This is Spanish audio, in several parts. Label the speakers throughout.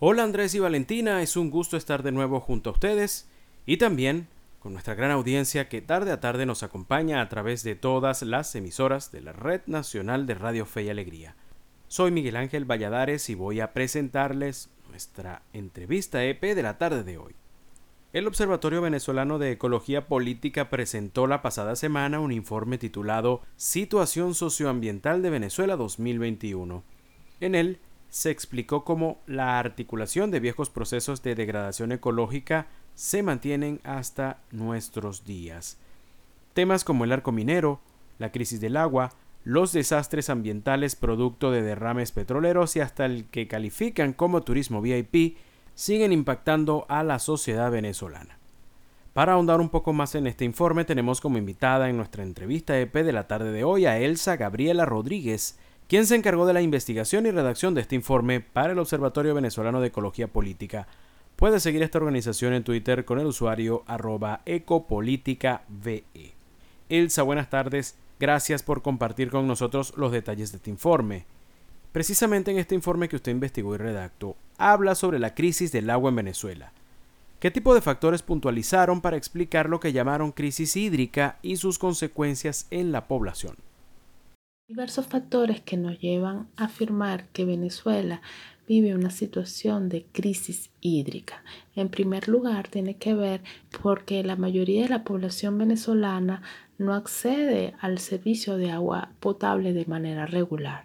Speaker 1: Hola Andrés y Valentina, es un gusto estar de nuevo junto a ustedes y también con nuestra gran audiencia que tarde a tarde nos acompaña a través de todas las emisoras de la Red Nacional de Radio Fe y Alegría. Soy Miguel Ángel Valladares y voy a presentarles nuestra entrevista EP de la tarde de hoy. El Observatorio Venezolano de Ecología Política presentó la pasada semana un informe titulado Situación Socioambiental de Venezuela 2021. En él se explicó cómo la articulación de viejos procesos de degradación ecológica se mantienen hasta nuestros días. Temas como el arco minero, la crisis del agua, los desastres ambientales producto de derrames petroleros y hasta el que califican como turismo VIP siguen impactando a la sociedad venezolana. Para ahondar un poco más en este informe tenemos como invitada en nuestra entrevista EP de la tarde de hoy a Elsa Gabriela Rodríguez, quien se encargó de la investigación y redacción de este informe para el Observatorio Venezolano de Ecología Política. Puede seguir esta organización en Twitter con el usuario arroba ecopoliticaVE. Elsa, buenas tardes. Gracias por compartir con nosotros los detalles de este informe. Precisamente en este informe que usted investigó y redactó, habla sobre la crisis del agua en Venezuela. ¿Qué tipo de factores puntualizaron para explicar lo que llamaron crisis hídrica y sus consecuencias en la población?
Speaker 2: Diversos factores que nos llevan a afirmar que Venezuela vive una situación de crisis hídrica. En primer lugar, tiene que ver porque la mayoría de la población venezolana no accede al servicio de agua potable de manera regular.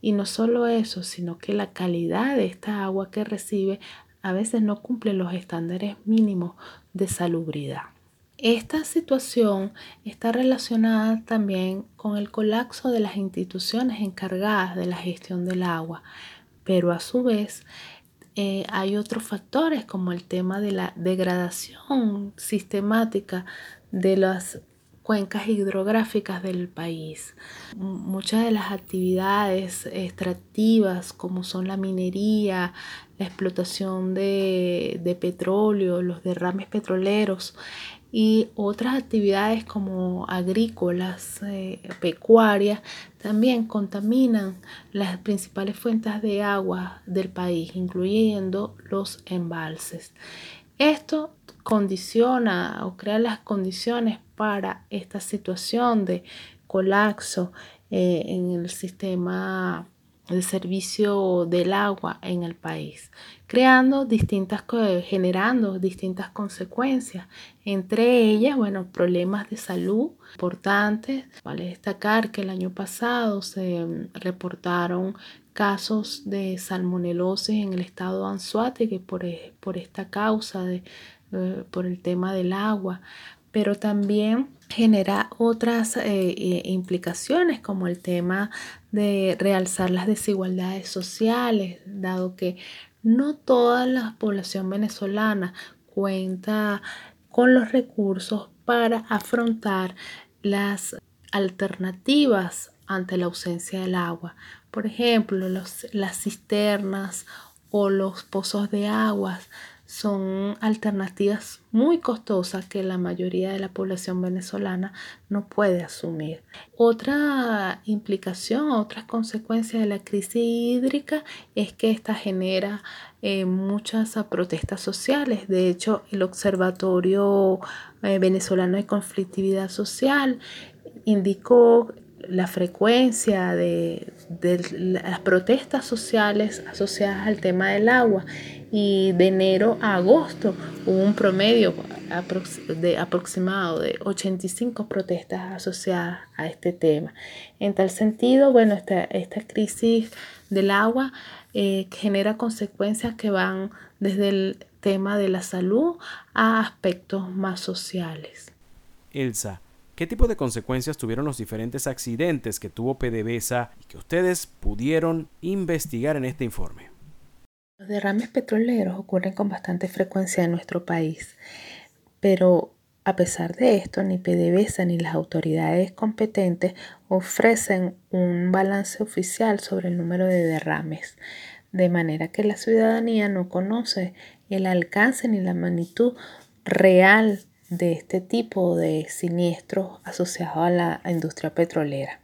Speaker 2: Y no solo eso, sino que la calidad de esta agua que recibe a veces no cumple los estándares mínimos de salubridad. Esta situación está relacionada también con el colapso de las instituciones encargadas de la gestión del agua, pero a su vez eh, hay otros factores como el tema de la degradación sistemática de las cuencas hidrográficas del país. Muchas de las actividades extractivas como son la minería, la explotación de, de petróleo, los derrames petroleros, y otras actividades como agrícolas, eh, pecuarias, también contaminan las principales fuentes de agua del país, incluyendo los embalses. Esto condiciona o crea las condiciones para esta situación de colapso eh, en el sistema el servicio del agua en el país, creando distintas, generando distintas consecuencias, entre ellas, bueno, problemas de salud importantes. Vale destacar que el año pasado se mm, reportaron casos de salmonelosis en el estado de Anzuategui por, e, por esta causa, de, eh, por el tema del agua, pero también genera otras eh, eh, implicaciones como el tema de realzar las desigualdades sociales, dado que no toda la población venezolana cuenta con los recursos para afrontar las alternativas ante la ausencia del agua. Por ejemplo, las cisternas o los pozos de aguas son alternativas muy costosas que la mayoría de la población venezolana no puede asumir. Otra implicación, otras consecuencias de la crisis hídrica es que esta genera eh, muchas protestas sociales. De hecho, el Observatorio eh, Venezolano de Conflictividad Social indicó la frecuencia de, las protestas sociales asociadas al tema del agua y de enero a agosto hubo un promedio de aproximado de 85 protestas asociadas a este tema. En tal sentido, bueno, esta, esta crisis del agua eh, genera consecuencias que van desde el tema de la salud a aspectos más sociales.
Speaker 1: Elsa, ¿Qué tipo de consecuencias tuvieron los diferentes accidentes que tuvo PDVSA y que ustedes pudieron investigar en este informe?
Speaker 2: Los derrames petroleros ocurren con bastante frecuencia en nuestro país, pero a pesar de esto, ni PDVSA ni las autoridades competentes ofrecen un balance oficial sobre el número de derrames, de manera que la ciudadanía no conoce el alcance ni la magnitud real de este tipo de siniestros asociados a la industria petrolera.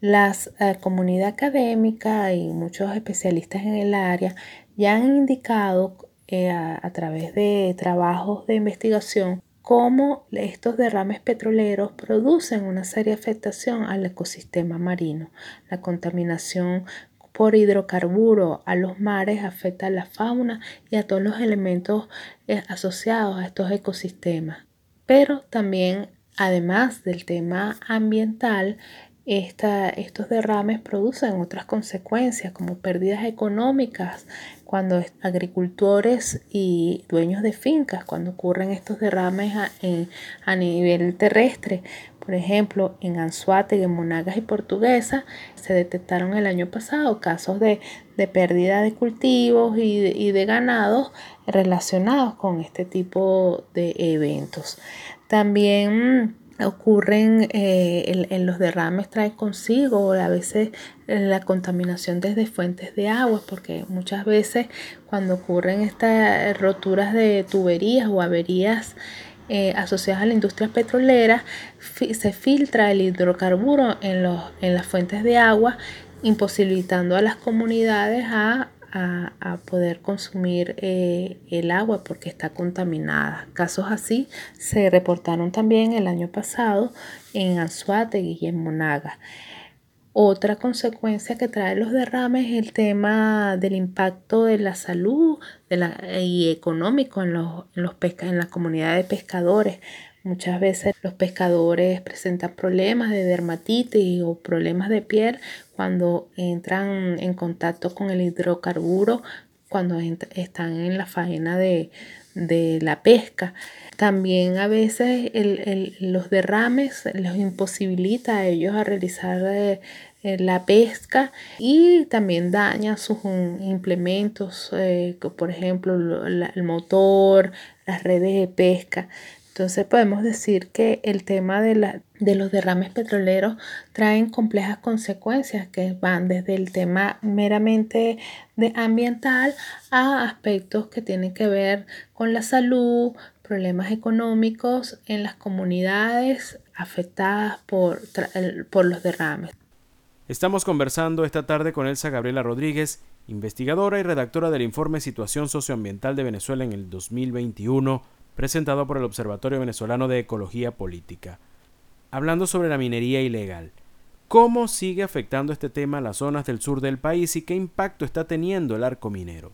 Speaker 2: La eh, comunidad académica y muchos especialistas en el área ya han indicado eh, a, través de trabajos de investigación cómo estos derrames petroleros producen una seria afectación al ecosistema marino. La contaminación por hidrocarburo a los mares afecta a la fauna y a todos los elementos eh, asociados a estos ecosistemas. Pero también, además del tema ambiental, estos derrames producen otras consecuencias como pérdidas económicas cuando agricultores y dueños de fincas, cuando ocurren estos derrames a, nivel terrestre, por ejemplo, en Anzuategui, en Monagas y Portuguesa, se detectaron el año pasado casos de, pérdida de cultivos y de, y de ganados relacionados con este tipo de eventos. También ocurren eh, en, los derrames trae consigo a veces eh, la contaminación desde fuentes de agua porque muchas veces cuando ocurren estas roturas de tuberías o averías eh, asociadas a la industria petrolera se filtra el hidrocarburo en, los, en las fuentes de agua imposibilitando a las comunidades a a, poder consumir eh, el agua porque está contaminada. Casos así se reportaron también el año pasado en Anzuategui y en Monaga. Otra consecuencia que trae los derrames es el tema del impacto de la salud y económico en, los, en, los en la comunidad de pescadores. Muchas veces los pescadores presentan problemas de dermatitis o problemas de piel cuando entran en contacto con el hidrocarburo, cuando están en la faena de, la pesca. También a veces los derrames los imposibilita a ellos a realizar eh, eh, la pesca y también daña sus implementos, eh, por ejemplo el motor, las redes de pesca. Entonces podemos decir que el tema de, la, de los derrames petroleros traen complejas consecuencias que van desde el tema meramente de ambiental a aspectos que tienen que ver con la salud, problemas económicos en las comunidades afectadas por, por los derrames.
Speaker 1: Estamos conversando esta tarde con Elsa Gabriela Rodríguez, investigadora y redactora del informe Situación Socioambiental de Venezuela en el 2021 presentado por el Observatorio Venezolano de Ecología Política, hablando sobre la minería ilegal. ¿Cómo sigue afectando este tema a las zonas del sur del país y qué impacto está teniendo el arco minero?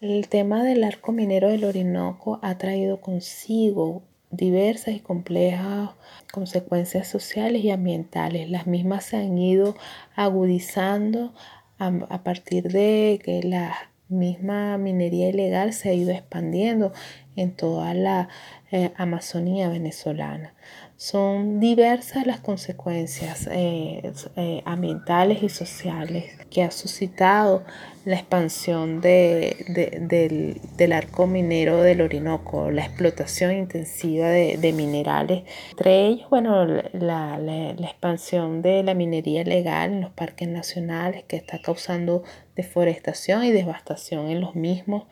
Speaker 2: El tema del arco minero del Orinoco ha traído consigo diversas y complejas consecuencias sociales y ambientales. Las mismas se han ido agudizando a, partir de que la misma minería ilegal se ha ido expandiendo en toda la eh, Amazonía venezolana. Son diversas las consecuencias eh, eh, ambientales y sociales que ha suscitado la expansión del, arco minero del Orinoco, la explotación intensiva de, minerales. Entre ellos, bueno, la, la, expansión de la minería legal en los parques nacionales que está causando deforestación y devastación en los mismos.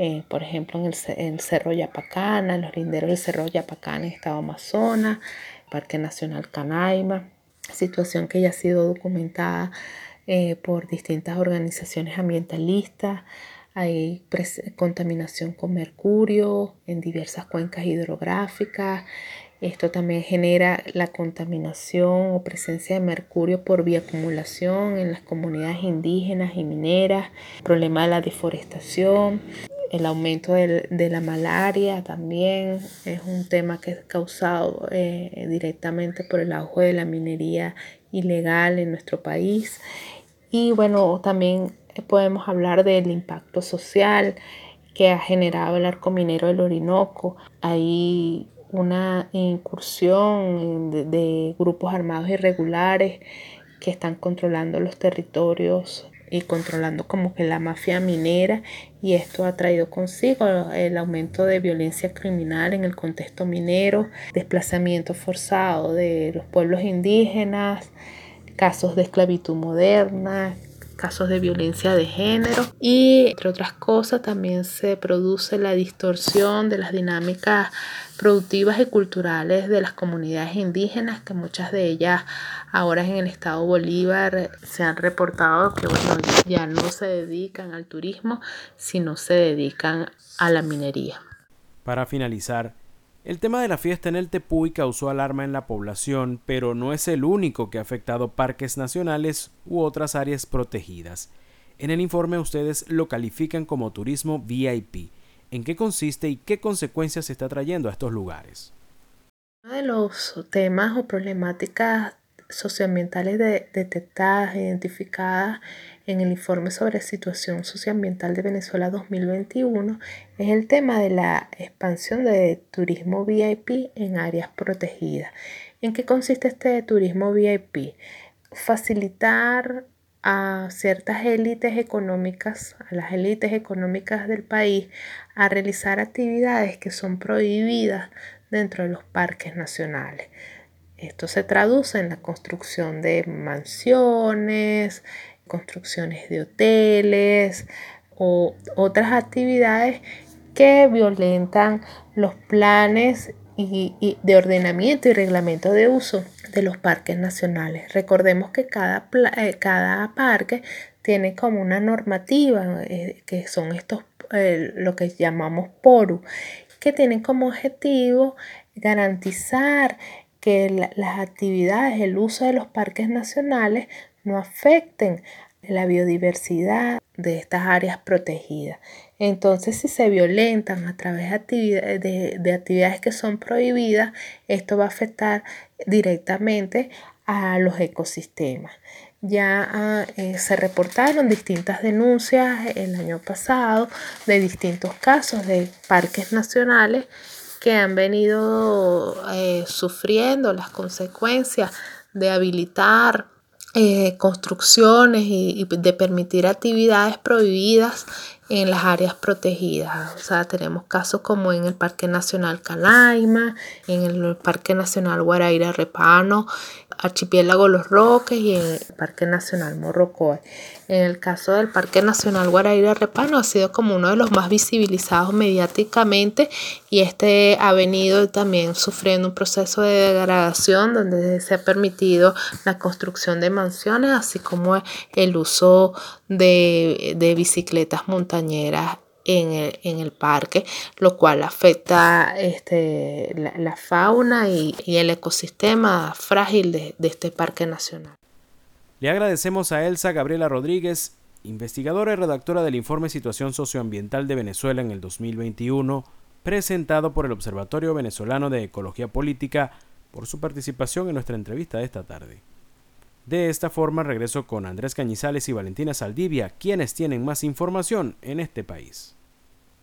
Speaker 2: Eh, por ejemplo, en el, Cerro Yapacana, en los linderos del Cerro Yapacana en Estado Amazonas, Parque Nacional Canaima, situación que ya ha sido documentada eh, por distintas organizaciones ambientalistas. Hay contaminación con mercurio en diversas cuencas hidrográficas. Esto también genera la contaminación o presencia de mercurio por bioacumulación en las comunidades indígenas y mineras, problema de la deforestación, el aumento de la malaria también es un tema que es causado eh, directamente por el auge de la minería ilegal en nuestro país. Y bueno, también podemos hablar del impacto social que ha generado el arco minero del Orinoco. Hay una incursión de grupos armados irregulares que están controlando los territorios y controlando como que la mafia minera y esto ha traído consigo el aumento de violencia criminal en el contexto minero, desplazamiento forzado de los pueblos indígenas, casos de esclavitud moderna, casos de violencia de género y entre otras cosas también se produce la distorsión de las dinámicas productivas y culturales de las comunidades indígenas que muchas de ellas ahora en el estado Bolívar se han reportado que ya no se dedican al turismo sino se dedican a la minería.
Speaker 1: Para finalizar, el tema de la fiesta en el Tepuy causó alarma en la población, pero no es el único que ha afectado parques nacionales u otras áreas protegidas. En el informe ustedes lo califican como turismo VIP. ¿En qué consiste y qué consecuencias está trayendo a estos lugares?
Speaker 2: Uno de los temas o problemáticas socioambientales detectadas identificadas en el informe sobre situación socioambiental de Venezuela 2021 es el tema de la expansión de turismo VIP en áreas protegidas. ¿En qué consiste este turismo VIP? Facilitar a ciertas élites económicas, a las élites económicas del país, a realizar actividades que son prohibidas dentro de los parques nacionales. Esto se traduce en la construcción de mansiones, construcciones de hoteles o otras actividades que violentan los planes y, de ordenamiento y reglamento de uso de los parques nacionales. Recordemos que cada, eh, cada parque tiene como una normativa, eh, que son estos, eh, lo que llamamos PORU, que tienen como objetivo garantizar que las actividades, el uso de los parques nacionales no afecten la biodiversidad de estas áreas protegidas. Entonces, si se violentan a través de, actividades que son prohibidas, esto va a afectar directamente a los ecosistemas. Ya ah, eh, se reportaron distintas denuncias el año pasado de distintos casos de parques nacionales que han venido eh, sufriendo las consecuencias de habilitar eh, construcciones y, de permitir actividades prohibidas en las áreas protegidas. O sea, tenemos casos como en el Parque Nacional Canaima, en el Parque Nacional Guaraíra Repano, Archipiélago Los Roques y en el Parque Nacional Morrocoy. En el caso del Parque Nacional Guaraíra Repano ha sido como uno de los más visibilizados mediáticamente y este ha venido también sufriendo un proceso de degradación donde se ha permitido la construcción de mansiones así como el uso de, de bicicletas montañeras en el, en el, parque, lo cual afecta este, la, fauna y, el ecosistema frágil de, de este parque nacional.
Speaker 1: Le agradecemos a Elsa Gabriela Rodríguez, investigadora y redactora del informe Situación Socioambiental de Venezuela en el 2021, presentado por el Observatorio Venezolano de Ecología Política, por su participación en nuestra entrevista de esta tarde. De esta forma regreso con Andrés Cañizales y Valentina Saldivia, quienes tienen más información en este país.